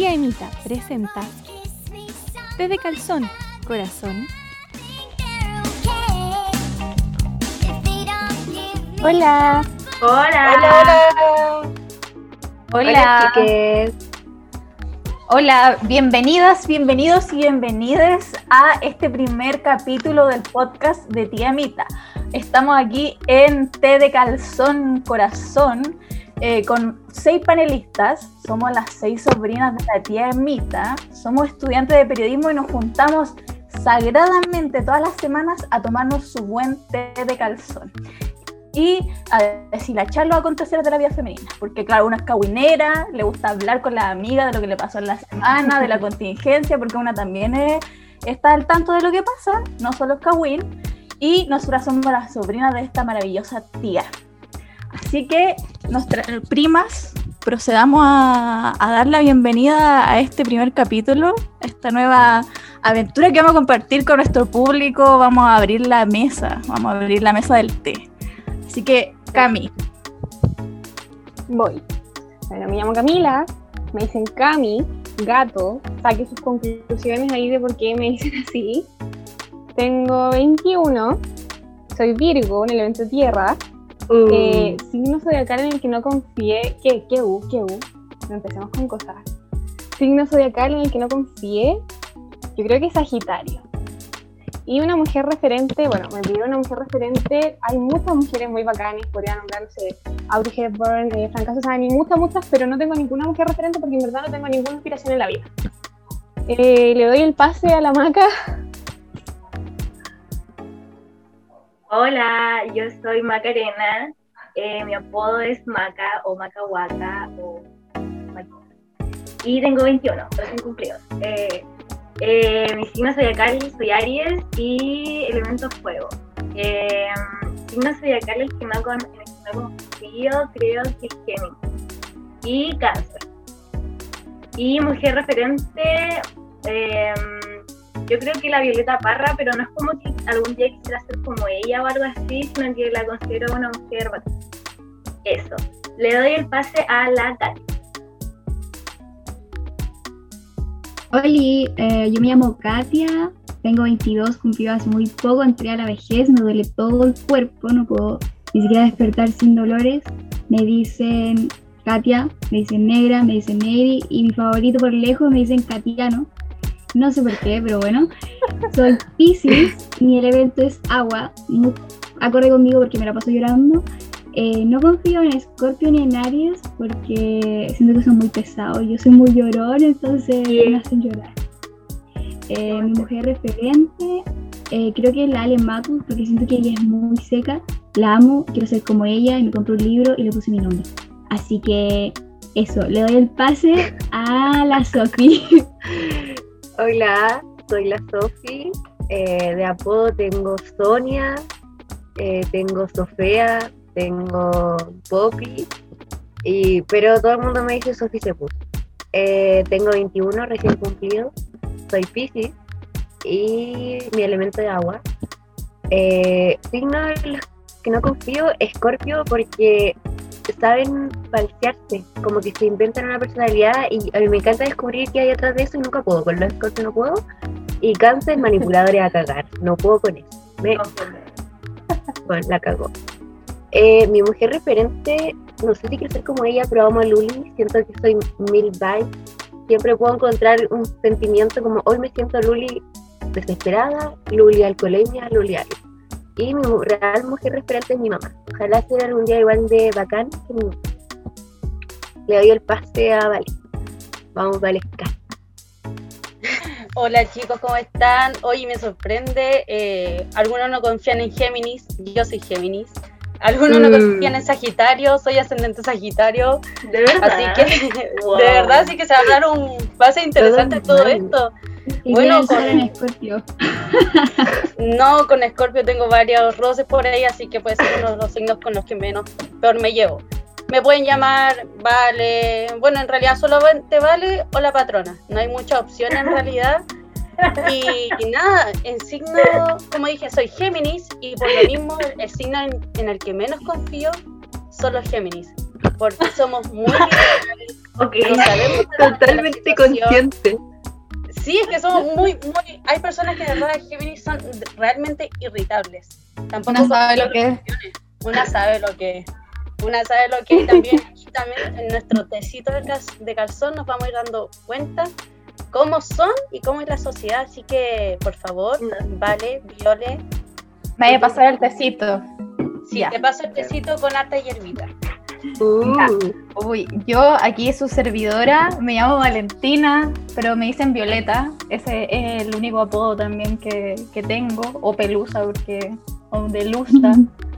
Tía Emita presenta Té de calzón, corazón. Hola. Hola. Hola, hola. Hola. chiques. Hola, bienvenidas, bienvenidos y bienvenidas a este primer capítulo del podcast de Tía Mita. Estamos aquí en Té de Calzón Corazón eh, con seis panelistas. Somos las seis sobrinas de la tía Mita. Somos estudiantes de periodismo y nos juntamos sagradamente todas las semanas a tomarnos su buen té de calzón y a deshilachar los aconteceres de la vida femenina. Porque, claro, una es cahuinera, le gusta hablar con la amiga de lo que le pasó en la semana, de la contingencia, porque una también es- está al tanto de lo que pasa, no solo es cahuín. Y nosotras somos las sobrinas de esta maravillosa tía. Así que, nuestras primas, procedamos a, dar la bienvenida a este primer capítulo, a esta nueva aventura que vamos a compartir con nuestro público. Vamos a abrir la mesa, vamos a abrir la mesa del té. Así que, Cami, Voy. Bueno, me llamo Camila, me dicen Cami, gato, saque sus conclusiones ahí de por qué me dicen así. Tengo 21, soy Virgo, en el evento Tierra, eh, signo zodiacal en el que no confié. ¿Qué? ¿Qué U? ¿Qué U? Empecemos con cosas. Signo zodiacal en el que no confié, yo creo que es Sagitario. Y una mujer referente, bueno, me pidió una mujer referente. Hay muchas mujeres muy bacanas, podría nombrarse Audrey Hepburn, eh, Franca Susani, muchas, muchas, pero no tengo ninguna mujer referente porque en verdad no tengo ninguna inspiración en la vida. Eh, le doy el pase a la maca. Hola, yo soy Macarena. eh, mi apodo es Maca o Macahuaca o. Y tengo 21, recién cumplidos. Eh, eh, mi signo zodiacal soy Aries y elemento fuego. Eh, signo zodiacal el que no, con, no confío creo que es Géminis. Y Cáncer. Y mujer referente, eh, yo creo que la Violeta Parra, pero no es como que algún día quisiera ser como ella o algo así, sino que la considero una mujer. Eso. Le doy el pase a la Katy. Oli, eh, yo me llamo Katia, tengo 22, cumplido hace muy poco, entré a la vejez, me duele todo el cuerpo, no puedo ni siquiera despertar sin dolores. Me dicen Katia, me dicen negra, me dicen negri y mi favorito por lejos me dicen Katiano. No sé por qué, pero bueno. Soy Pisces, mi elemento es agua, acorde conmigo porque me la paso llorando. Eh, no confío en Scorpio ni en Aries porque siento que son muy pesados. Yo soy muy llorón, entonces me hacen llorar. Eh, mi mujer referente, eh, creo que es la Ale Matus porque siento que ella es muy seca. La amo, quiero ser como ella y me compré un libro y le puse mi nombre. Así que eso, le doy el pase a la Sophie. Hola, soy la Sofi. eh, de apodo tengo Sonia, eh, tengo Sofía, tengo Poppy, y, pero todo el mundo me dice Sofi Sepul. Eh, tengo 21 recién cumplido, soy Pisces y mi elemento de agua. Eh, signo en los que no confío, Escorpio, porque saben falsearse, como que se inventan una personalidad y a mí me encanta descubrir qué hay detrás de eso y nunca puedo, con los Scorpio no puedo. Y cáncer, manipuladores a cagar, no puedo con eso. Me, bueno, la cagó. Eh, mi mujer referente, no sé si quiero ser como ella, pero amo a Luli, siento que soy mil vibes. Siempre puedo encontrar un sentimiento como hoy me siento Luli desesperada, Luli alcoholemia, Luli algo. Y mi real mujer referente es mi mamá. Ojalá sea algún día igual de bacán que mi mamá. Le doy el pase a Vale. Vamos, Valesca. Hola chicos, ¿cómo están? Hoy me sorprende, eh, algunos no confían en Géminis, yo soy Géminis. Algunos no Mm. confían en Sagitario, soy ascendente Sagitario. De verdad. Así que, Wow. de verdad, sí que se hablaron base interesante Todo todo esto. Y Bueno, con- en Scorpio. No, con Scorpio tengo varios roces por ahí, así que puede ser uno de los signos con los que menos peor me llevo. Me pueden llamar Vale, bueno, en realidad solamente Vale o la patrona. No hay mucha opción en realidad. Y, y nada, en signo, como dije, soy Géminis y por lo mismo el, el signo en, en el que menos confío son los Géminis. Porque somos muy liberales, Ok. No sabemos Totalmente la situación. consciente. Sí, es que somos muy, muy. Hay personas que de verdad Géminis son realmente irritables. Tampoco Una sabe lo que es. Una sabe lo que es. Una sabe lo que es. Y también, y también en nuestro tecito de calzón nos vamos a ir dando cuenta cómo son y cómo es la sociedad. Así que, por favor, vale, viole. Me vaya a pasar el tecito. Sí, Ya. te paso el tecito con harta hierbita. Uh, Uy, yo aquí su servidora, me llamo Valentina, pero me dicen Violeta. Ese es el único apodo también que, que tengo, o Pelusa, porque, o Delusa.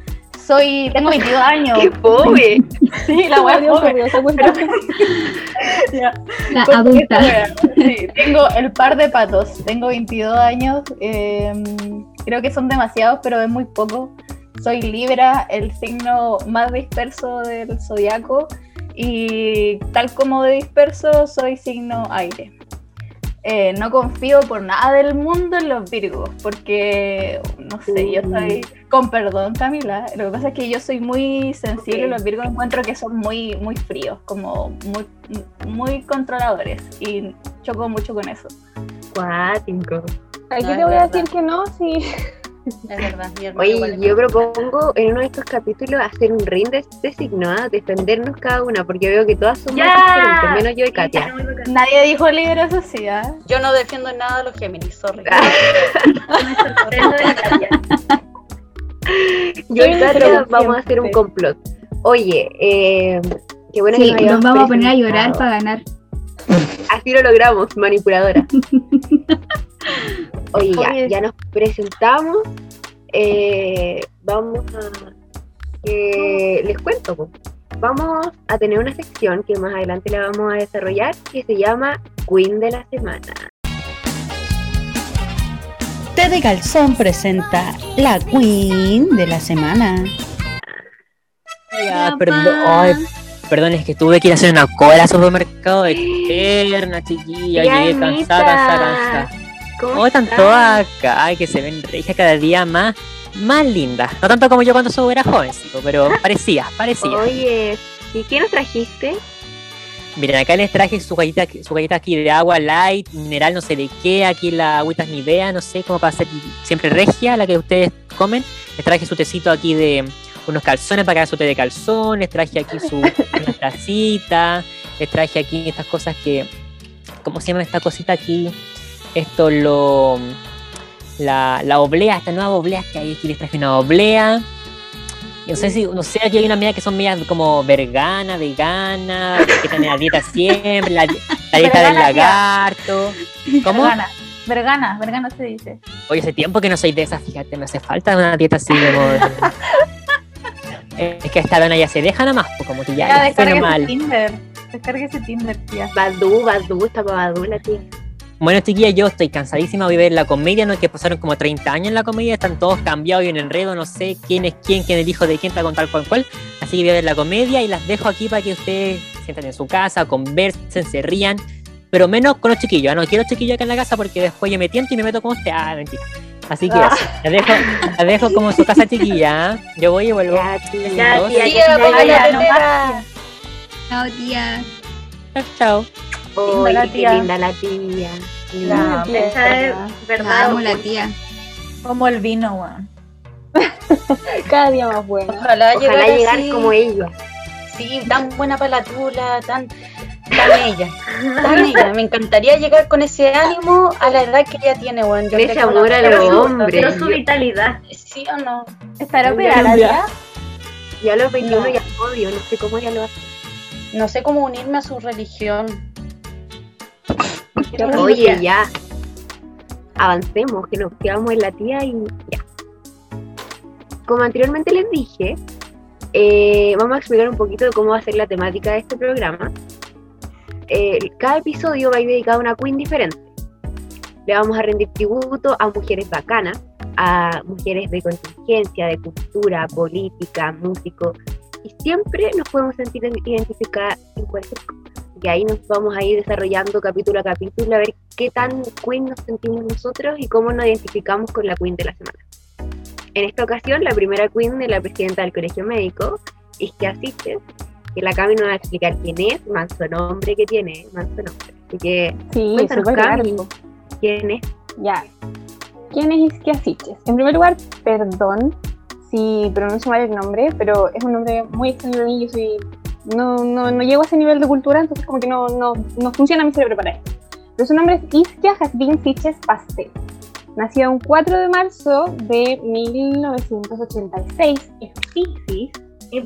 Soy, tengo 22 años. ¡Qué pobre! Sí, la cuenta. Ya. La adulta. Sí, tengo el par de patos. Tengo 22 años. eh, creo que son demasiados, pero es muy poco. Soy Libra, el signo más disperso del zodiaco. Y tal como de disperso, soy signo aire. Eh, no confío por nada del mundo en los Virgos, porque no sé, yo soy, con perdón Camila, lo que pasa es que yo soy muy sensible, Ok. los Virgos encuentro que son muy, muy fríos, como muy, muy controladores y choco mucho con eso. Cuático. Aquí No, te es voy a decir que no, sí. Es verdad, mi hermano. igual Oye, yo propongo en uno de estos capítulos hacer un ring de, de signo, ¿ah? defendernos cada una, porque veo que todas somos diferentes, menos yo y Katia. Nadie dijo eso sí, ¿ah? Yo no defiendo nada a los Géminis, sorry. Katia. Yo y Katia vamos a hacer un complot. Oye, eh, qué bueno Sí, que nos nos vamos a poner a llorar para ganar. Así lo logramos, manipuladora. Oye, ya, Oye. ya nos presentamos. eh, vamos a. que les cuento. po. Vamos a tener una sección que más adelante la vamos a desarrollar que se llama Queen de la Semana. Té de Calzón presenta la Queen de la semana. Ya, perdón, ay, perdón, es que tuve que ir a hacer una cola al supermercado eterna, chiquilla, llegué cansada, cansada, cansada. ¿Cómo ¿Cómo están todas acá? Ay, que se ven regias cada día más, más lindas. No tanto como yo cuando soy era jovencito, pero parecía, parecía. Oye, ¿y qué nos trajiste? Miren, acá les traje su galleta, su galleta aquí de agua light, mineral, no sé de qué, aquí la agüita es Nivea, no sé, como para ser siempre regia, la que ustedes comen. Les traje su tecito aquí de unos calzones para que hagan su té de calzón, les traje aquí su una tacita, les traje aquí estas cosas que, ¿cómo se llama esta cosita aquí? Esto lo... La, la oblea, esta nueva oblea que hay aquí, les traje una oblea. No sé si, no sé, aquí hay unas medias que son medias como vergana, vegana, que tienen la dieta siempre, la, la dieta del lagarto. ¿Cómo? Vergana, vergana, vergana se dice. Oye, hace tiempo que no soy de esas, fíjate, me hace falta una dieta así de. Es que esta dona ya se deja nomás, pues como que ya, Ya, ya fue descargue ese. Tinder. Descargue ese Tinder, tía. Badú, Badú, está para Badú la tía. Bueno, chiquilla, yo estoy cansadísima de ver la comedia, ¿no? Que pasaron como 30 años en la comedia, están todos cambiados y en enredo, no sé quién es quién, quién es el hijo de quién, está con tal cual cual. Así que voy a ver la comedia y las dejo aquí para que ustedes se sientan en su casa, conversen, se rían, pero menos con los chiquillos. ¿ah? No quiero chiquillos acá en la casa porque después yo me tiento y me meto con usted. Ah, mentira. Así que eso, las dejo, las dejo como en su casa chiquilla. ¿ah? Yo voy y vuelvo. Ya, tía. Tía, la no tetera. Chao, tía. Chao, la qué tía. linda la tía. La Esa es La verdad. amo, la tía. Como el vino, weón. Cada día más bueno. Ojalá, Ojalá llegar llegar así. como ella. Sí, tan buena para la tula, tan, tan ella, tan ella. Me encantaría llegar con ese ánimo a la edad que ella tiene, bueno. Con ese amor a los hombres. Pero su vitalidad. ¿Sí o no? ¿Estará operada? Ya a los 21 No. ya odio, no sé cómo ella lo hace. No sé cómo unirme a su religión. Oye, ya. Avancemos, que nos quedamos en la tía y ya. Como anteriormente les dije, eh, vamos a explicar un poquito de cómo va a ser la temática de este programa. Eh, cada episodio va a ir dedicado a una queen diferente. Le vamos a rendir tributo a mujeres bacanas, a mujeres de contingencia, de cultura, política, músico, y siempre nos podemos sentir identificadas en cualquier cosa. Y ahí nos vamos a ir desarrollando capítulo a capítulo a ver qué tan queen nos sentimos nosotros y cómo nos identificamos con la queen de la semana. En esta ocasión, la primera queen es la presidenta del colegio médico, Isquia Siches, que la Cami nos va a explicar quién es, manso nombre que tiene, manso nombre. Así que, Sí, cuéntanos, Cami, quién es. Ya. ¿Quién es Isquia Siches? En primer lugar, perdón si pronuncio mal el nombre, pero es un nombre muy extraño para mí. Yo soy. No, no, no llego a ese nivel de cultura, entonces, como que no, no, no funciona mi cerebro para esto. Pero su nombre es Isquia Jasbin Siches Pastel. Nació un 4 de marzo de 1986. Es.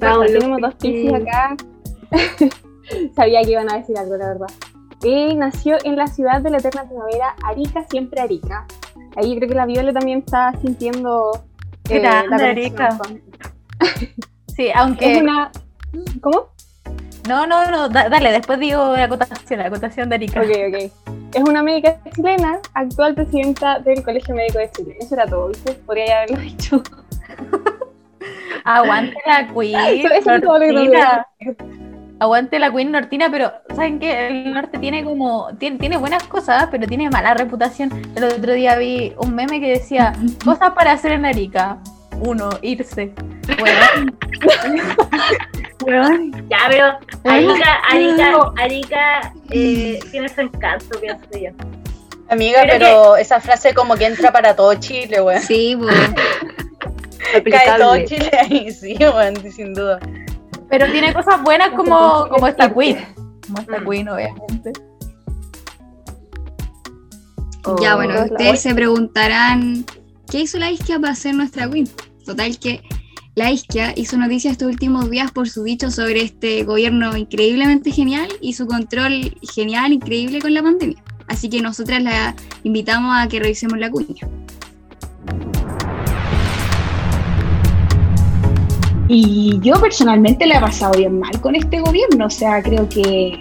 Paulo, Tenemos dos Piscis. acá. Sabía que iban a decir algo, la verdad. Eh, nació en la ciudad de la eterna primavera, Arica, siempre Arica. Ahí creo que la Viola también está sintiendo eh, Grande, la Arica. Sí, aunque. Es una... ¿Cómo? No, no, no, da- dale, después digo la acotación, la acotación de Erika. Ok, ok. Es una médica chilena, actual presidenta del Colegio Médico de Chile. Eso era todo, ¿viste? Podría haberlo dicho. Aguante la Queen. Eso- es todo lo que. Aguante la Queen Nortina, pero ¿saben qué? El norte tiene como. Tiene, tiene buenas cosas, pero tiene mala reputación. El otro día vi un meme que decía: Cosas para hacer en Arica. Uno, irse. Bueno, Ya, pero Arica, Arica, Arica eh, tiene su encanto, pienso yo. Amiga, Pero pero esa frase como que entra para todo Chile, weón. Sí, pues. Cae todo. Chile ahí, sí, weón, sin duda. pero tiene cosas buenas como, como esta Queen. Como esta Queen, obviamente. Ya, bueno, Oh, ustedes se preguntarán, ¿qué hizo la isquia para ser nuestra queen? Total que la isquia hizo noticias estos últimos días por su dicho sobre este gobierno increíblemente genial y su control genial, increíble con la pandemia. Así que nosotras la invitamos a que revisemos la cuña. Y yo personalmente la he pasado bien mal con este gobierno, o sea, creo que,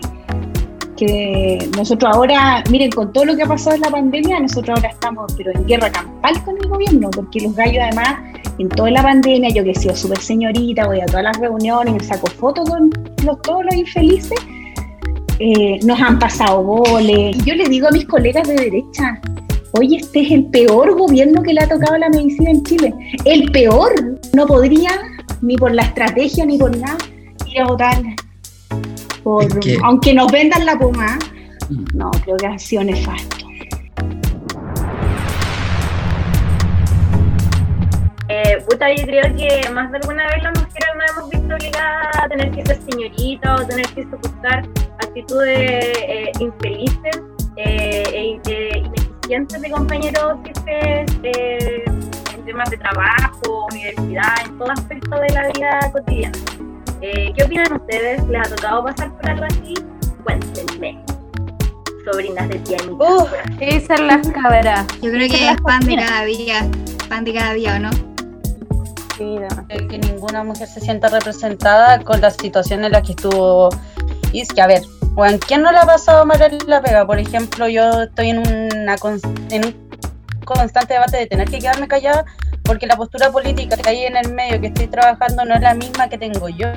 que nosotros ahora, miren, con todo lo que ha pasado en la pandemia, nosotros ahora estamos pero en guerra campal con el gobierno, porque los gallos además, en toda la pandemia, yo que he sido súper señorita, voy a todas las reuniones, me saco fotos con los, todos los infelices, eh, nos han pasado goles. Y yo le digo a mis colegas de derecha, oye, este es el peor gobierno que le ha tocado la medicina en Chile. El peor. No podría, ni por la estrategia, ni por nada, ir a votar. Por, Es que- Aunque nos vendan la pomada. Mm. No, creo que ha sido nefasto. Eh, puta, yo creo que más de alguna vez las mujeres nos hemos visto obligadas a tener que ser señoritas o tener que soportar actitudes eh, infelices eh, e e ineficientes de compañeros jefes eh, en temas de trabajo, universidad, en todo aspecto de la vida cotidiana. Eh, ¿Qué opinan ustedes? ¿Les ha tocado pasar por algo así? Cuéntenme. Sobrinas de tía Anita. Uf, ¿Qué dicen las cabras? Yo creo que es pan de cada día, pan de cada día, ¿o no? Sí, no. de que ninguna mujer se sienta representada con la situación en la que estuvo y es que a ver bueno, ¿quién no le ha pasado mal en la pega? por ejemplo yo estoy en una en un constante debate de tener que quedarme callada porque la postura política que hay en el medio que estoy trabajando no es la misma que tengo yo.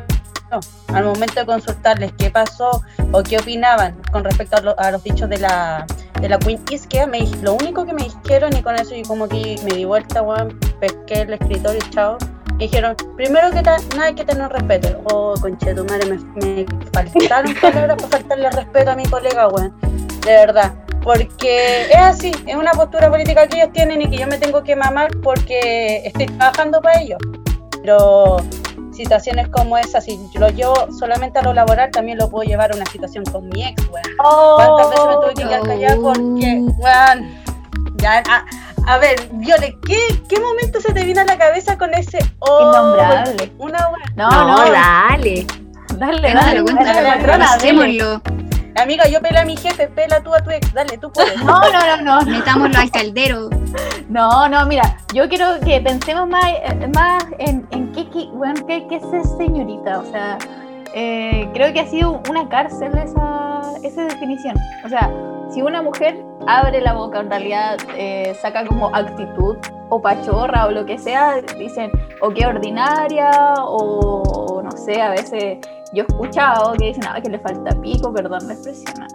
Al momento de consultarles qué pasó o qué opinaban con respecto a, lo- a los dichos de la de la Queen Isquia, me, lo único que me dijeron y con eso y como que me di vuelta, weón, pesqué el escritorio y chao. Me dijeron, primero que nada hay que tener respeto. Oh, conche tu madre, me, me faltaron palabras para faltarle respeto a mi colega, weón. De verdad. Porque es así, es una postura política que ellos tienen y que yo me tengo que mamar porque estoy trabajando para ellos. Pero situaciones como esa, si yo lo llevo solamente a lo laboral, también lo puedo llevar a una situación con mi ex, weón. ¿Cuántas veces me tuve que quedar callada porque, weón, ya, a, a ver, Viole, ¿qué, ¿qué momento se te vino a la cabeza con ese oh, Innombrable. Una weón. No, No, no, dale. dale, dale, cuéntalo, dale, patrona, dale. Amiga, yo pela a mi jefe, pela tú a tu ex, dale, tú puedes. No, no, no, no, metámoslo al caldero. no, no, mira, yo quiero que pensemos más, eh, más en, en qué, qué, bueno, qué, qué es ser señorita, o sea, eh, creo que ha sido una cárcel esa, esa definición, o sea, si una mujer abre la boca, en realidad eh, saca como actitud o pachorra o lo que sea, dicen o qué ordinaria o no sé, a veces yo he escuchado que dicen ah, que le falta pico, perdón la expresión, ah,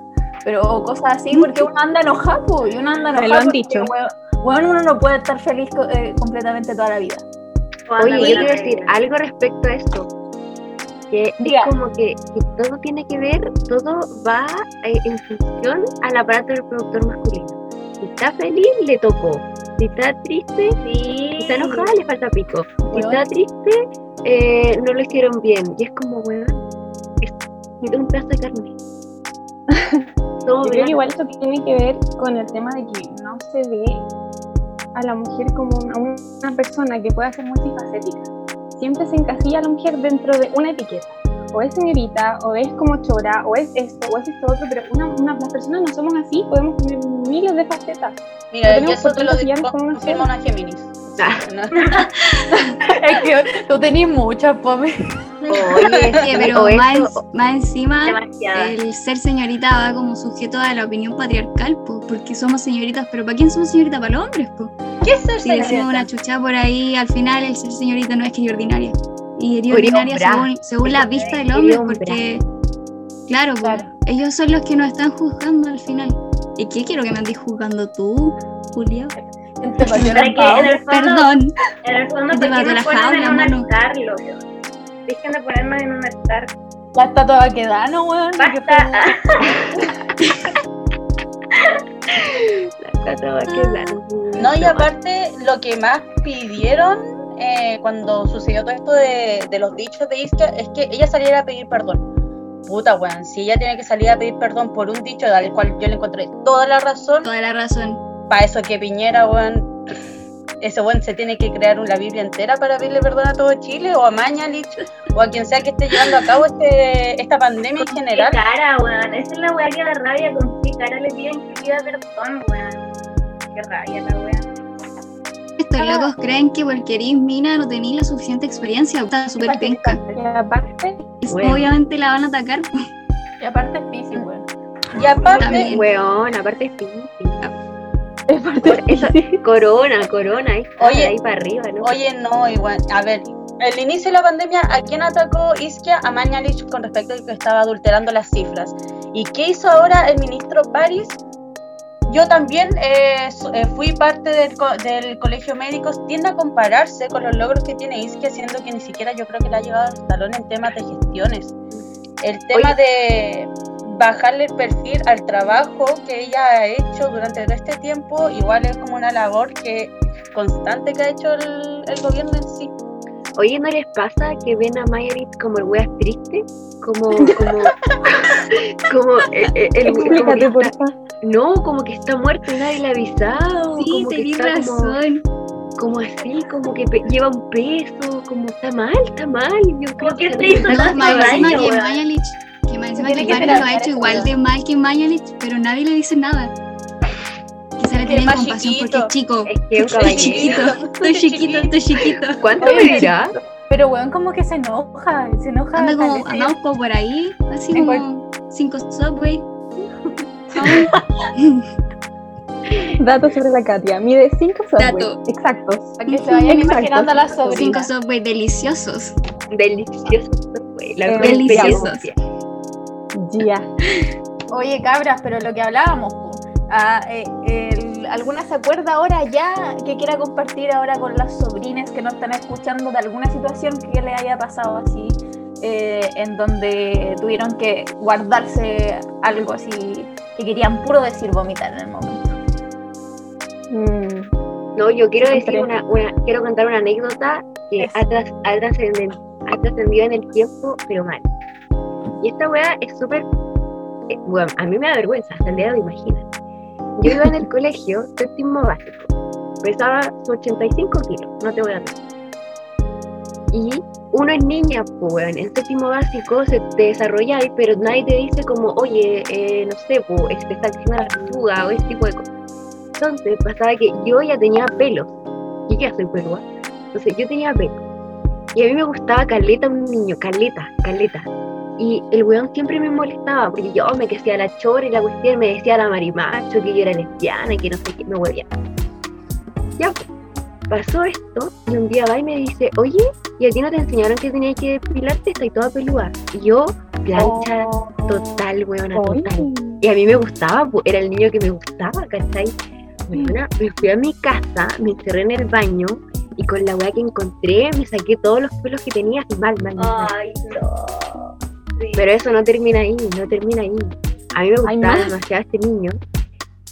pero cosas así porque uno anda enojado y uno anda Me lo enojado han dicho. weón, uno no puede estar feliz eh, completamente toda la vida. Oye, yo quiero decir algo respecto a esto. Que es como que, que todo tiene que ver, todo va eh, en función al aparato del productor masculino. Si está feliz, le tocó. Si está triste, Sí. si está enojada, le falta pico. Si está triste, eh, no lo hicieron bien. Y es como, weón, es es un pedazo de carne. Yo creo que igual eso tiene que ver con el tema de que no se ve a la mujer como una, una persona que pueda ser multifacética. Siempre se encasilla a la mujer dentro de una etiqueta. O es señorita, o es como chora, o es esto, o es esto otro, pero una, una- las personas no somos así, podemos tener miles de facetas. Mira, No y tenemos eso te lo con una confirma una Géminis. Ah. No. Es que tú tenés muchas, Pome. Oye, Sí, sí, pero o más, más encima, el ser señorita va como sujeto a la opinión patriarcal, po, porque somos señoritas, pero ¿para quién somos señoritas? Para los hombres, po. ¿Qué es ser Si decimos una chucha por ahí, al final el ser señorita no es que es ordinaria. Y es ordinaria según, según la vista del hombre, porque, claro, po, Claro. ellos son los que nos están juzgando al final. ¿Y qué quiero que me andes juzgando tú, Julia? Te pasó Para el que en el fondo, Perdón. en el fondo, Te ¿por qué ponen en. Dejen de ponernos en un altar. La estatua quedano, weón. Basta. la cata va a quedar. No, y aparte, lo que más pidieron eh, cuando sucedió todo esto de, de los dichos de Isca es que ella saliera a pedir perdón. Puta, weón, si ella tiene que salir a pedir perdón por un dicho al cual yo le encontré toda la razón, Toda la razón. para eso que Piñera, weón, ese weón se tiene que crear una Biblia entera para pedirle perdón a todo Chile, o a Mañalich, o a quien sea que esté llevando a cabo este, esta pandemia en Qué general. cara, weón. Esa es la weá que da rabia. Con qué cara le piden que pida perdón, weón. Qué rabia la weá. Estos locos creen que porque eres mina no tenéis la suficiente experiencia, está súper penca. Y aparte, Bueno. Obviamente la van a atacar. Y aparte es Pisces, weón. Y aparte, También. Weón, aparte es pinky. Es parte Por eso, corona, corona, Oye, ahí para arriba, ¿no? Oye, no, igual, a ver, el inicio de la pandemia, ¿a quién atacó Isquia? A Mañalich con respecto a que estaba adulterando las cifras. ¿Y qué hizo ahora el ministro París? Yo también eh, eh, fui parte del, co- del colegio médicos, tiende a compararse con los logros que tiene Isquia, siendo que ni siquiera yo creo que le ha llevado al talón en temas de gestiones. El tema de bajarle el perfil al trabajo que ella ha hecho durante todo este tiempo, igual es como una labor que constante que ha hecho el, el gobierno en sí. Oye, ¿no les pasa que ven a Mayerit como el weas triste? Como, como, como eh, eh, el, como que explícate, por está- favor. no, como que está muerto y nadie le ha avisado. Sí, como que tenés está como- razón. Como, así, como que pe- lleva un peso, como está mal, está mal. Yo creo que que se hizo Más daño, que más encima que que París lo ha hecho igual de mal que Mañalich, pero nadie le dice nada. Quizá le tienen compasión porque es chico. Es que es un Estoy chiquito, estoy chiquito, estoy chiquito. ¿Cuánto Oye, me dirá? Pero weón, como que se enoja. Se enoja. Anda como, andamos como por ahí, así En como cinco subway. datos sobre la Katia. Mide 5 Dato. exactos. Para que se vayan Exacto. imaginando a Cinco sobrinas. subway deliciosos. Delicioso, güey. La Eh, deliciosos. Ya. Oye, cabras, pero lo que hablábamos. Ah, eh, ¿alguna se acuerda ahora ya que quiera compartir ahora con las sobrinas que nos están escuchando de alguna situación que le haya pasado así, eh, en donde tuvieron que guardarse algo así que querían puro decir vomitar en el momento? Mm, No, yo quiero decir una, una- quiero contar una anécdota que Eso. ha, tras- ha trascenden- ha trascendido en el tiempo, pero mal. Y esta weá es súper, eh, weón, a mí me da vergüenza, hasta el día de hoy, imagínate. Yo iba en el colegio, séptimo básico, pesaba 85 kilos, no te voy a mentir. Y uno es niña, pues weón, en séptimo básico se te desarrolláis, pero nadie te dice como, oye, eh, no sé, pues te está haciendo la fuga o ese tipo de cosas. Entonces pasaba que yo ya tenía pelos, y ya soy pelúa, entonces yo tenía pelo. Y a mí me gustaba caleta un niño, caleta, caleta. Y el weón siempre me molestaba, porque yo me decía la chora y la cuestión, me decía la marimacho, que yo era lesbiana, que no sé qué, me huevía. Ya, pues, pasó esto, y un día va y me dice, oye, ¿y a ti no te enseñaron que tenías que depilarte? Estoy toda pelúa. Y yo, plancha total, weona, total. Ay. Y a mí me gustaba, pu, era el niño que me gustaba, ¿cachai? Weona, me fui a mi casa, me encerré en el baño y con la weá que encontré me saqué todos los pelos que tenía así mal, mal, mal, mal. Ay, no. Pero eso no termina ahí, no termina ahí. A mí me ¿Hay gustaba demasiado este niño.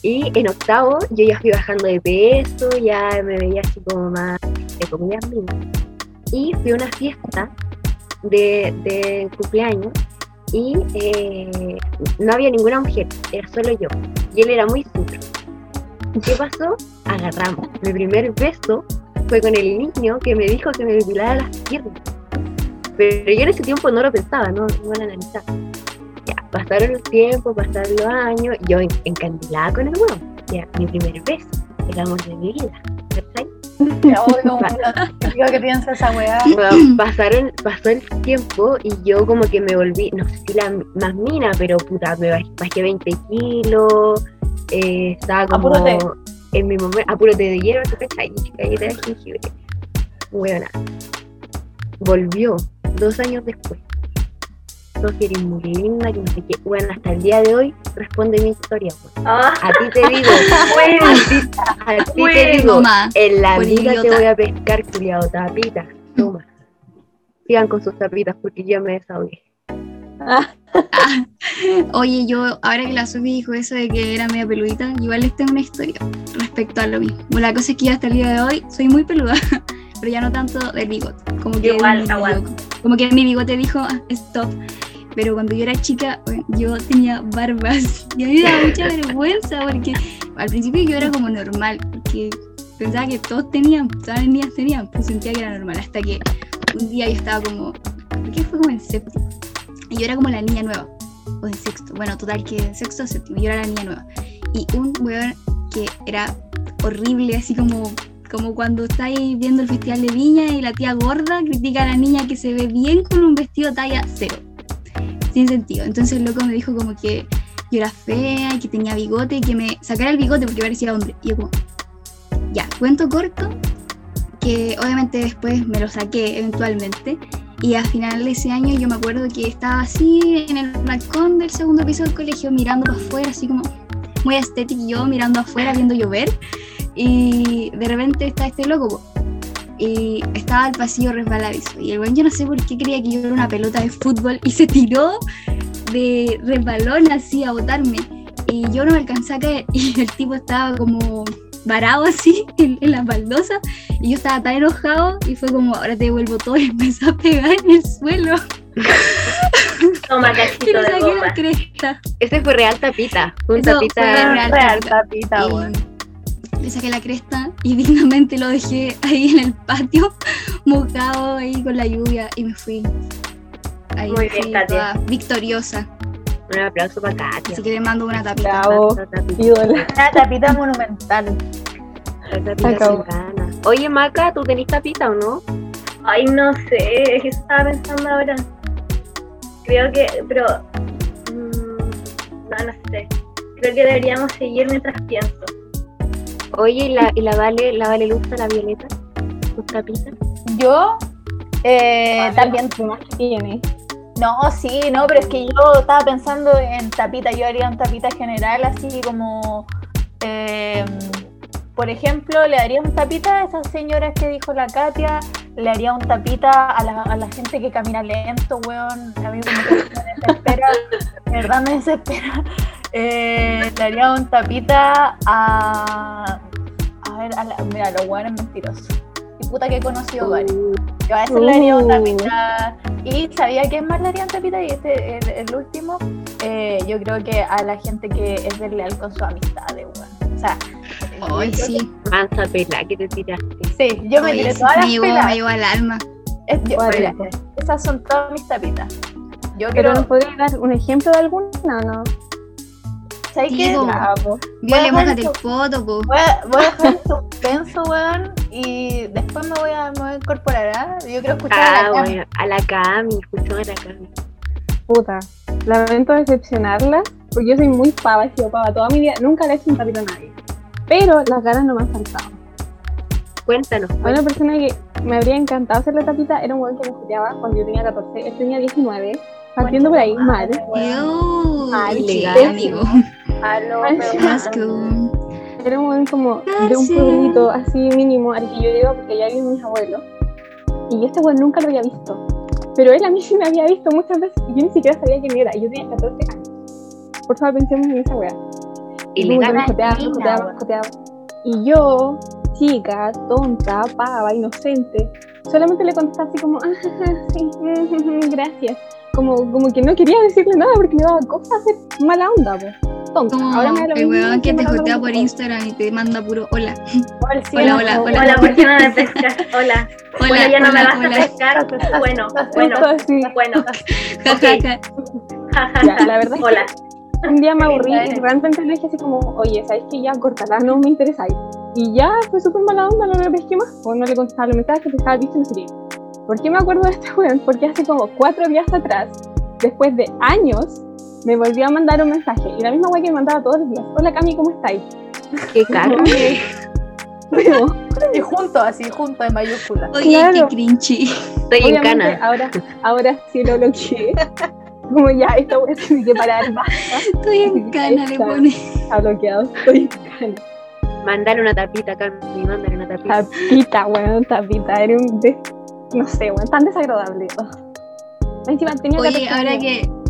Y en octavo yo ya fui bajando de peso, ya me veía así como más de comillas mías. Y fui a una fiesta de, de cumpleaños y eh, no había ninguna mujer, era solo yo. Y él era muy sutro. ¿Qué pasó? Agarramos. Mi primer beso fue con el niño que me dijo que me depilara las piernas. Pero yo en ese tiempo no lo pensaba, no, no lo analizaba. Ya, pasaron el tiempo, pasaron los años, yo en- encandilada con el huevo. Ya, mi primer beso, el amor de mi vida. digo que piensa esa weá. Bueno, pasaron, pasó el tiempo y yo como que me volví, no sé si la más mina, pero puta, me baj- bajé 20 kilos, eh, estaba como Apúrate. en mi momento, apúrate de hierro, ¿tú cachai? Galleta de jengibre. Buena. Volvió dos años después. Sofía, eres muy linda, que no sé qué. Bueno, hasta el día de hoy responde mi historia. weón. Ah, A ti te digo, bueno, a ti, te digo, Mamá, en la vida te voy a pescar, culiado, tapita. Toma. Sigan con sus tapitas porque yo me desahogué. Oye, yo, ahora que la Sofi dijo eso de que era media peludita, igual les tengo una historia respecto a lo mismo. Bueno, la cosa es que hasta el día de hoy soy muy peluda, pero ya no tanto del bigote. Como que, Igual, mi, aguanta. como que mi bigote dijo, "Ah, stop. Pero cuando yo era chica, bueno, yo tenía barbas y a mí me daba mucha vergüenza porque al principio yo era como normal, porque pensaba que todos tenían, todas las niñas tenían, pues sentía que era normal, hasta que un día yo estaba como, ¿por qué fue como en séptimo? Y yo era como la niña nueva, o en sexto, bueno, total que en sexto o séptimo, yo era la niña nueva. Y un weón que era horrible, así como, como cuando estáis viendo el festival de Viña y la tía gorda critica a la niña que se ve bien con un vestido talla cero. Sin sentido. Entonces el loco me dijo como que yo era fea y que tenía bigote y que me sacara el bigote porque parecía hombre. Y yo como, ya, cuento corto, que obviamente después me lo saqué eventualmente. Y al final de ese año yo me acuerdo que estaba así en el balcón del segundo piso del colegio mirando para afuera, así como muy estético yo mirando afuera, viendo llover. Y de repente está este loco, y estaba el pasillo resbaladizo. Y el buen yo no sé por qué creía que yo era una pelota de fútbol y se tiró de resbalón así a botarme. Y yo no me alcancé a caer y el tipo estaba como varado así en, en las baldosas y yo estaba tan enojado y fue como ahora te devuelvo todo y empezó a pegar en el suelo toma cachito de goma. cresta. Ese fue real tapita. Fue un Eso tapita. fue real. Real tapita. Le saqué la cresta y dignamente lo dejé ahí en el patio, mojado ahí con la lluvia y me fui. Ahí Muy bien, fui Katia. toda victoriosa. Un aplauso para Katia. Así que le mando una tapita. Bravo, Esa tapita. Una tapita monumental. Esa tapita. Oye, Maca, ¿tú tenés tapita o no? Ay, no sé, es que estaba pensando ahora. Creo que, pero. mm, no, no sé. Creo que deberíamos seguir mientras pienso. Oye, ¿y la, y la Vale, la Vale Luza, la Violeta? ¿Tus tapitas? Yo eh, también. ¿Qué más tiene? No, sí, no, pero es que yo estaba pensando en tapita. Yo haría un tapita general, así como. eh, por ejemplo, le daría un tapita a esas señoras que dijo la Katia. Le haría un tapita a la, a la gente que camina lento, weón. A mí como que me desespera. De verdad me desespera. Eh, le haría un tapita a. A ver, a la, mira, los weones mentirosos. Y puta que he conocido varios. Yo a ese le haría un tapita. Y sabía que es más le harían tapita y este, el, el último, eh, yo creo que a la gente que es desleal con su amistad, weón. O sea, Ay, yo- sí. Mansa pela que te tiraste. Sí, yo me tiré todas las pelas. me llegó al alma. Es- yo- mira, esas son todas mis tapitas. Yo ¿Pero quiero, nos podrías dar un ejemplo de alguna? No. ¿Sabes Sí, qué? po. Bravo. Viola, mójate el poto, po. Voy a, voy a dejar el suspenso, weón, y después me voy a, me voy a incorporar, ¿ah? Yo quiero escuchar a Ah, la Cami. bueno, a la Cami, escuchó a la Cami. Puta. Lamento decepcionarla, porque yo soy muy pava, he sido pava toda mi vida. Nunca le he hecho un tapito a nadie. Pero las ganas no me han faltado. Cuéntanos. A una persona que me habría encantado hacerle tapita era un weón que me estudiaba cuando yo tenía 14. Él tenía 19. Partiendo por ahí, mal. Ew, Ay, ilegal, amigo. Aló, Ay, pero- Asco. Era un como de un pueblito así mínimo al que yo iba porque allá viven mis abuelos. Y yo este weón nunca lo había visto. Pero él a mí sí me había visto muchas veces y yo ni siquiera sabía quién era. Y yo tenía 14 años. Por favor, pensemos en esa weá. Y le gana joteaba, China, joteaba, joteaba. Y yo, chica, tonta, pava, inocente, solamente le contestaba así como, ah, sí, mm, gracias. Como, como que no quería decirle nada porque me daba cosa hacer mala onda, pues. Tonta. Como Ahora me da lo el weón que te jotea por Instagram y te manda puro hola. Hola, Hola, hola, hola. Hola, máquina de pescar. Hola. Hola, bueno, ya no me hola, vas hola. a pescar. Bueno, bueno, bueno. Ja. Ya, la verdad es que Hola. un día me aburrí y realmente le dije así como, oye, ¿sabes que ya cortala? No me interesáis. Y ya fue súper mala onda, no le pesqué más, o no le contestaba los mensajes, dejaba visto no sé qué. ¿Por qué me acuerdo de este weón? Porque hace como cuatro días atrás, después de años, me volvió a mandar un mensaje. Y la misma weá que me mandaba todos los días. Hola Cami, ¿cómo estáis? Qué. Pero, Y junto, así, junto en mayúscula. Oye, Claro. qué cringy. Estoy en obviamente, cana. ahora, ahora sí lo bloqueé. Como ya, esta weá tiene que parar, basta. Estoy en cana, le pone. Está bloqueado, estoy en cana. Mándale una tapita, Cami, mándale una tapita. Tapita, weón, tapita. Era un. No sé, weón, tan desagradable. Encima tenía Oye, 14 ahora años. que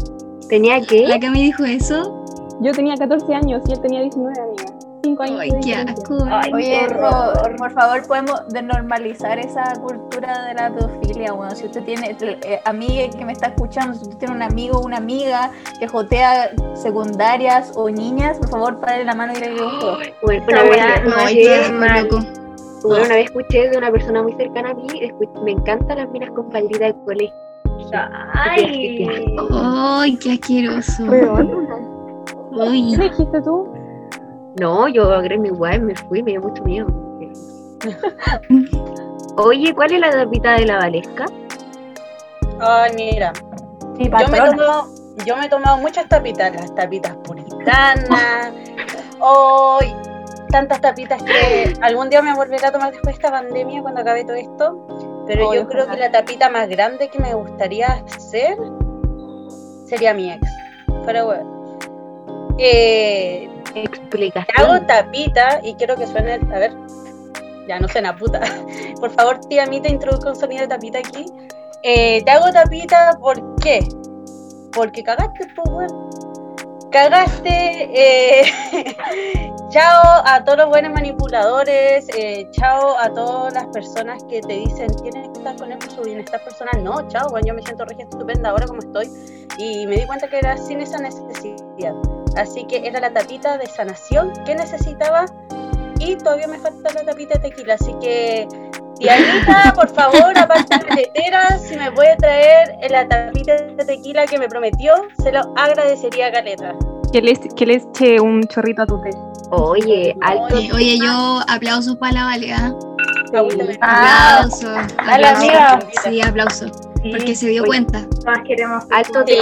¿Tenía la que? Cami dijo eso, Yo tenía 14 años y él tenía 19, amiga. 5 años. ay, qué asco. Oye, qué por, horror. por favor, podemos desnormalizar esa cultura de la pedofilia, bueno, si usted tiene, eh, amiga que me está escuchando, si usted tiene un amigo o una amiga que jotea secundarias o niñas, por favor, pare la mano y le juego. Bueno, vez weá no Escuché, bueno, una vez escuché de una persona muy cercana a mí, escu- me encantan las minas con faldita de colegio. Ay. Ay, qué asqueroso. ¿Qué dijiste tú? No, yo agarré mi guay, me fui, me dio mucho miedo. Oye, ¿cuál es la tapita de la Valesca? Ay, mira, Sí, yo me, he patrona. tomado, yo me he tomado muchas tapitas, las tapitas puritanas, hoy tantas tapitas que algún día me volveré a tomar después de esta pandemia cuando acabe todo esto, pero Oh, yo creo que la tapita más grande que me gustaría hacer sería mi ex, pero bueno. Eh, te Explicación. hago tapita y quiero que suene, a ver, ya no suena puta. Por favor, tía Mita, introduzca un sonido de tapita aquí. Eh, te hago tapita, ¿por qué? Porque cagaste, pues, weón. Cagaste. eh, chao a todos los buenos manipuladores. eh, chao a todas las personas que te dicen tienes que estar con él por su bienestar personal. No, chao, bueno, yo me siento regia estupenda ahora como estoy. Y me di cuenta que era sin esa necesidad. Así que era la tapita de sanación que necesitaba. Y todavía me falta la tapita de tequila. Así que, tía Anita, por favor, aparte de letera, si me puede traer la tapita de tequila que me prometió, se lo agradecería a Caleta. Que le, que le eche un chorrito a tu té. Oye, alto. Oye, oye, yo aplausos para la Vale, ¿ah? Agüita de- Ah, Aplausos. dale, aplausos. amiga. Sí, aplausos. Sí, Porque se dio Oye. cuenta. Todas queremos Alto tú.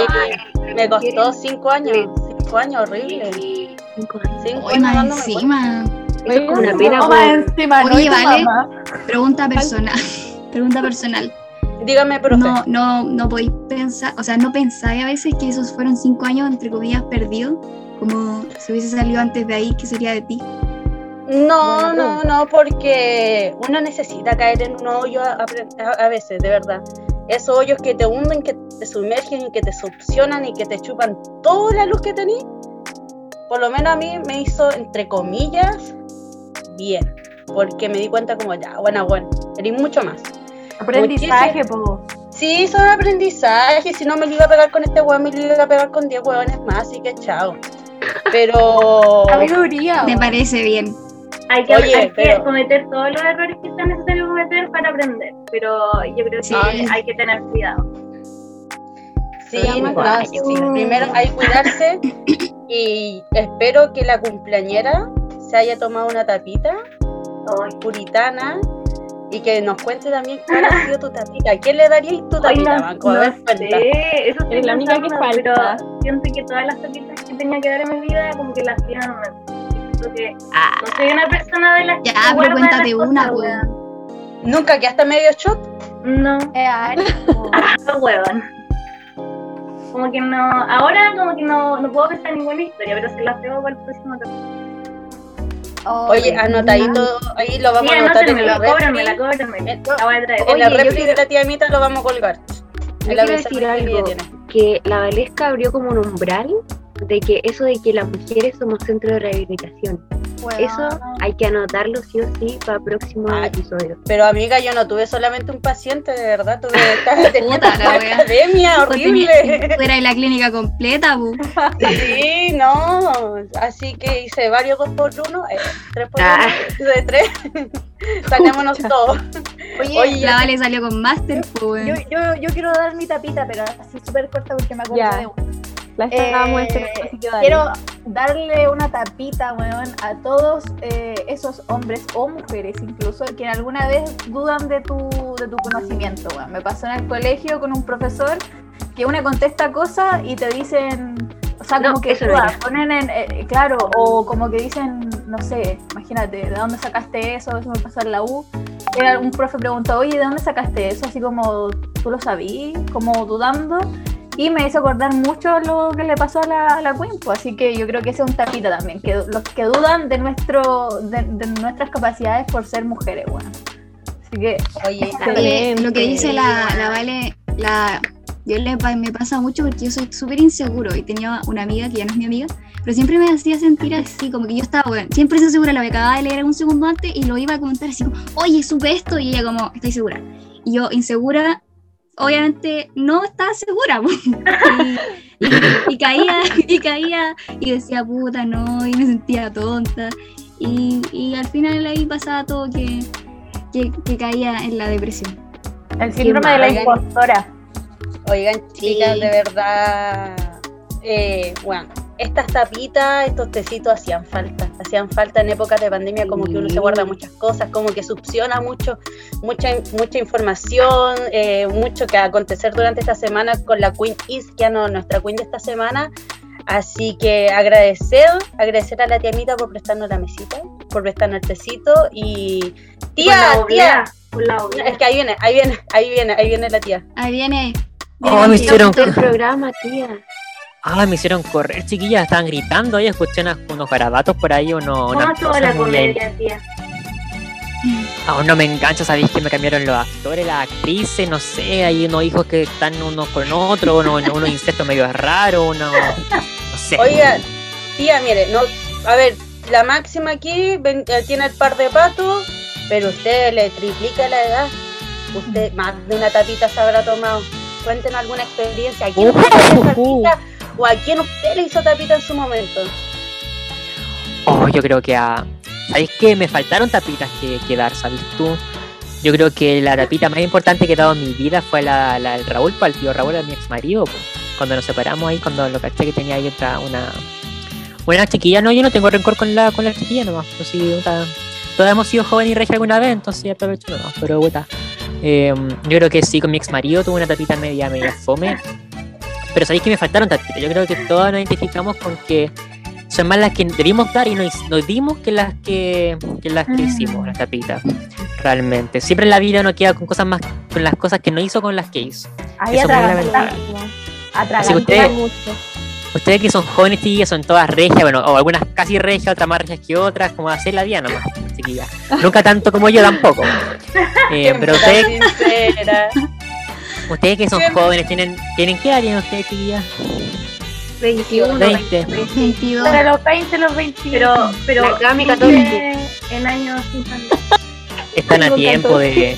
Me costó cinco años. Cinco años, horrible. Cinco años. Cinco Oye, años más encima. Eso es como una pena. Por- más encima, no Oye, vale. mamá. Pregunta personal. Pregunta personal. Dígame, profe. No, no, no podéis pensar, o sea, no pensáis a veces que esos fueron cinco años, entre comillas, perdidos. Como si hubiese salido antes de ahí, ¿qué sería de ti? No, no, no, porque uno necesita caer en un hoyo a, a- a veces, de verdad. Esos hoyos que te hunden, que te sumergen y que te succionan y que te chupan toda la luz que tenés, por lo menos a mí me hizo, entre comillas, bien. Porque me di cuenta como, ya, buena, bueno, eres mucho más. Aprendizaje, po. Sí, son aprendizajes. Si no me lo iba a pegar con este hueón, me lo iba a pegar con 10 hueones más, así que chao. Pero. Sabiduría. Me parece bien. Hay que, Oye, hay que pero- cometer todos los errores que sean necesarios cometer para aprender, pero yo creo que Sí. hay que tener cuidado. Sí, Sí, no, sí, primero hay que cuidarse y espero que la cumpleañera se haya tomado una tapita Ay, puritana y que nos cuente también cuál ha sido tu tapita. ¿Quién le darías tu Ay, tapita, no, Banco? A ver, sé, eso Eres la única que falta. Pero siento que todas las tapitas que tenía que dar en mi vida, como que las dieron. Siento que Ah, no soy una persona de las que Ya, pero cuéntate una, weón. ¿Nunca quedaste medio shot? No, Eh, no huevón. Como que no, ahora como que no, no puedo pensar en ninguna historia, pero se las debo para el próximo capítulo. Oye, anotadito, ahí lo vamos Sí, a anotar en anótenmela, la refri. cóbranmela, cóbranmela. En- La voy a traer. En la Oye, yo refri de la tía Mita lo vamos a colgar. Yo quiero decir algo, que la Valesca abrió como un umbral de que eso de que las mujeres somos centro de rehabilitación. Eso hay que anotarlo sí o sí para próximos Ay. episodios. Pero amiga, yo no tuve solamente un paciente, de verdad, tuve Puta la wea. academia horrible. Fuera de la clínica completa, pu. Sí, no. Así que hice varios dos por uno, eh, tres por Ah. uno, de tres. Saquémonos todos. Oye, Oye, La Vale salió con Master, pues. yo, yo, yo quiero dar mi tapita, pero así súper corta porque me acuerdo Ya. de una. Eh. Quiero darle una tapita, weón, a todos eh, esos hombres o mujeres incluso que alguna vez dudan de tu, de tu conocimiento, weón. Me pasó en el colegio con un profesor que una contesta cosas y te dicen, o sea, como que no era. ponen en, eh, claro, o como que dicen, no sé, imagínate, ¿de dónde sacaste eso? Eso me pasó en la U. Era un profe preguntó, oye, ¿de dónde sacaste eso? Así como, ¿tú lo sabías? Como dudando. Y me hizo acordar mucho lo que le pasó a la, a la Queen, pues, así que yo creo que ese es un tapita también, que los que dudan de nuestro de, de nuestras capacidades por ser mujeres, bueno. Así que oye, Oye, lo que dice la, la Vale, la, yo le, me pasa mucho porque yo soy súper inseguro y tenía una amiga que ya no es mi amiga, pero siempre me hacía sentir así, como que yo estaba, bueno, siempre estoy segura, la acababa de leer un segundo antes y lo iba a comentar así como, oye, supe esto y ella como, estoy segura. Y yo, insegura, obviamente no estaba segura. y, y- y caía, y caía y decía, puta, no, y me sentía tonta. Y, y al final ahí pasaba todo que, que, que caía en la depresión. el síndrome de la impostora. Oigan, chicas, Sí. de verdad, eh, bueno, estas tapitas, estos tecitos hacían falta, hacían falta en épocas de pandemia, como que uno se guarda muchas cosas, como que succiona mucho, mucha, mucha información, eh, mucho que acontecer durante esta semana con la Queen Isquiano, nuestra Queen de esta semana. Así que agradecer, agradecer a la tía Mita por prestarnos la mesita, por prestarnos el tecito y tía, Con la tía, con la es que ahí viene, ahí viene, ahí viene, ahí viene la tía. Ahí viene. Oh, me hicieron, el programa, tía. Ah, me hicieron correr, chiquillas, estaban gritando ahí, escuché unas- unos garabatos por ahí, uno, ¿Cómo unas estuvo cosas la comedia, tía? Aún no me engancho, sabéis que me cambiaron los actores, las actrices, no sé, hay unos hijos que están unos con otros, unos, unos insectos medio raros, uno, no sé. Oiga, tía, mire, no, a ver, la máxima aquí ven- eh, tiene el par de patos, pero usted le triplica la edad. Usted más de una tapita se habrá tomado. Cuenten alguna experiencia. ¿A quién usted le hizo tapita? ¿O a quién usted le hizo tapita en su momento? Oh, yo creo que a... ¿Sabéis qué? Me faltaron tapitas que, que dar, ¿sabes tú? Yo creo que la tapita más importante que he dado en mi vida fue la, la del Raúl, para el tío Raúl, a mi ex marido, cuando nos separamos ahí, cuando lo caché que tenía ahí otra, una... Una chiquilla, no, yo no tengo rencor con la, con la chiquilla nomás, pues sí, puta, todos hemos sido jóvenes y regia alguna vez, entonces ya aprovecho nomás, pero puta. Eh, yo creo que sí, con mi ex marido tuve una tapita media, media fome, pero sabéis que me faltaron tapitas, yo creo que todas nos identificamos con que son más las que debimos dar y nos, nos dimos que las que, que las que hicimos, las tapitas. Realmente. Siempre en la vida uno queda con cosas más, con las cosas que no hizo con las que hizo. Ahí Eso. Atragantar Así que usted- mucho. Ustedes que son jóvenes chiquillas son todas regias, bueno, o algunas casi regias, otras más regias que otras, como hacer la vida nomás, chiquillas. Nunca tanto como yo tampoco. Eh, pero ustedes. Ustedes que son jóvenes, ¿tienen, ¿tienen qué edad tienen ustedes, chiquillas? 21. 20. 22. Entre los 20 y los 21. Pero, pero La Cami, dice 14. en años. Están a tiempo 14. de,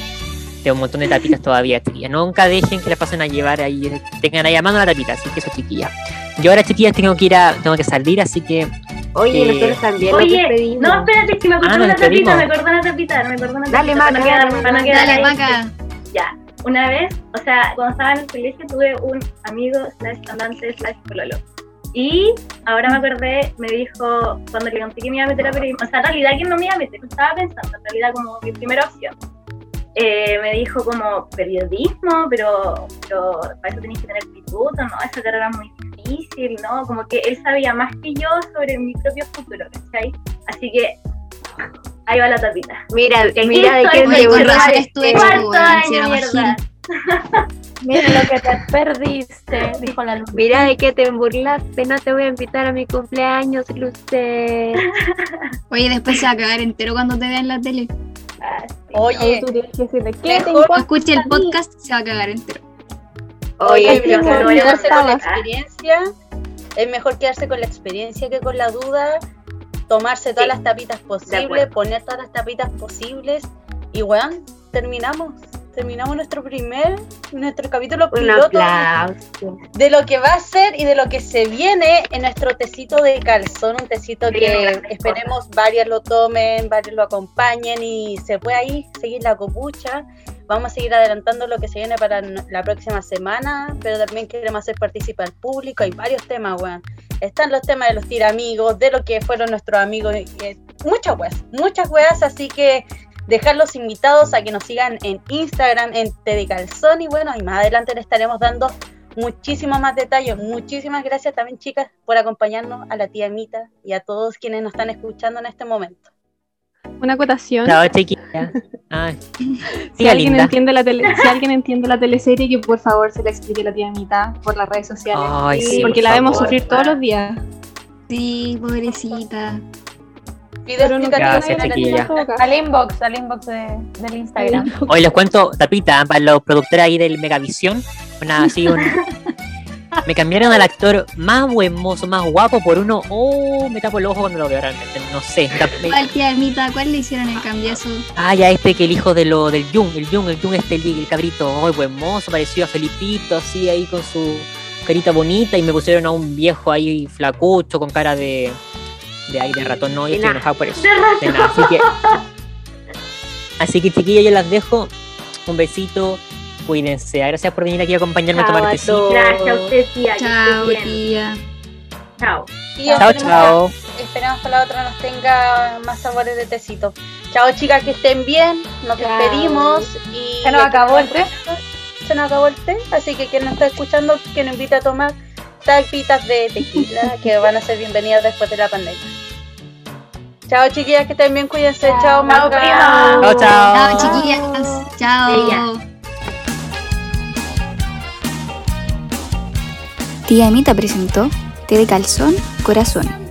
de un montón de tapitas todavía, chiquillas. Nunca dejen que la pasen a llevar ahí, tengan ahí a mano la tapita, así que eso, chiquillas. Yo ahora, chiquillas, tengo que ir a, tengo que salir, así que Oye, Eh, nosotros también Oye, no, espérate, que me acordé Ah, una tapita, me acordé de una tapita, me acordé de una tapita. Dale, para Maca, para no Maca. quedar Dale. Maca. Ya, una vez, o sea, cuando estaba en el colegio tuve un amigo slash amante slash pololo. Y ahora me acordé, me dijo, cuando le conté que me iba a meter a periodismo, o sea, en realidad que no me iba a meter, lo estaba pensando, en realidad como mi primera opción. Eh, me dijo como periodismo, pero, pero para eso tenéis que tener instituto, ¿no? Esa carrera es muy difícil, ¿no? Como que él sabía más que yo sobre mi propio futuro, ¿cachai? Así que ahí va la tapita. Mira, mira de qué estoy, Oye, te con Seguro, razón burlas. es tu ex, Cuarto weón, si año, era más mierda. gil. Mira lo que te perdiste, dijo la luz. Mira de qué te burlaste, no te voy a invitar a mi cumpleaños, Luce. Oye, después se va a cagar entero cuando te vea en la tele. Ah, sí. Oye, Tú tienes que decirle, ¿qué te mejor- el podcast, se va a cagar entero. Oye, mejor quedarse con la experiencia. Es mejor quedarse con la experiencia que con la duda. Tomarse todas Sí, las tapitas posibles, poner todas las tapitas posibles. Y weón, terminamos. Terminamos nuestro primer, nuestro capítulo piloto de lo que va a ser y de lo que se viene en nuestro tecito de calzón, un tecito que esperemos varias lo tomen, varios lo acompañen y se puede ahí seguir la copucha. Vamos a seguir adelantando lo que se viene para la próxima semana, pero también queremos hacer participar al público. Hay varios temas, weón. Están los temas de los tiramigos, de lo que fueron nuestros amigos, y muchas weas, muchas weas, así que dejar los invitados a que nos sigan en Instagram, en T de Calzón y bueno, y más adelante les estaremos dando muchísimos más detalles. Muchísimas gracias también, chicas, por acompañarnos, a la tía Mita y a todos quienes nos están escuchando en este momento. Una acotación. Chao, chiquilla. Ay, Si alguien, linda. entiende la tele, si alguien entiende la teleserie, que por favor se la explique la tía Mita por las redes sociales. Ay, sí, porque por la vemos sufrir todos los días. Sí, pobrecita. Video Pero no explicativo Gracias, de la chiquilla. tía. Al inbox, al inbox de- del Instagram. Hoy les cuento, tapita, para los productores ahí del Megavisión, una así un... Me cambiaron al actor más buen mozo, más guapo por uno. Oh, me tapo el ojo cuando lo veo realmente. No sé. ¿Cuál tía Ermita? ¿Cuál le hicieron el cambiazo? Ah, ya este que el hijo de lo del Jung, el Jung, el Jung este, el, el cabrito, oh, buen mozo, parecido a Felipito, así ahí con su carita bonita y me pusieron a un viejo ahí flacucho con cara de de ahí de ratón, no, yo estoy enojado por eso. De nada, así que así que chiquillos, yo las dejo. Un besito, cuídense. Gracias por venir aquí a acompañarme a Chao tomar a tecito. todos. Gracias a usted, tía. Chao, tía. Chao. Y Chao, chao. Esperamos que la otra nos tenga más sabores de tecito. Chao chicas, que estén bien. Nos Chao. despedimos. Y Se nos acabó el té. Se nos acabó el té. Así que quien nos está escuchando, que nos invita a tomar tapitas de tequila que van a ser bienvenidas después de la pandemia. Chao chiquillas, que estén bien, cuídense. Chao, Chao. Chao, chao. Chao, chiquillas. Chao. Tía Emita presentó Té de Calzón, Corazón.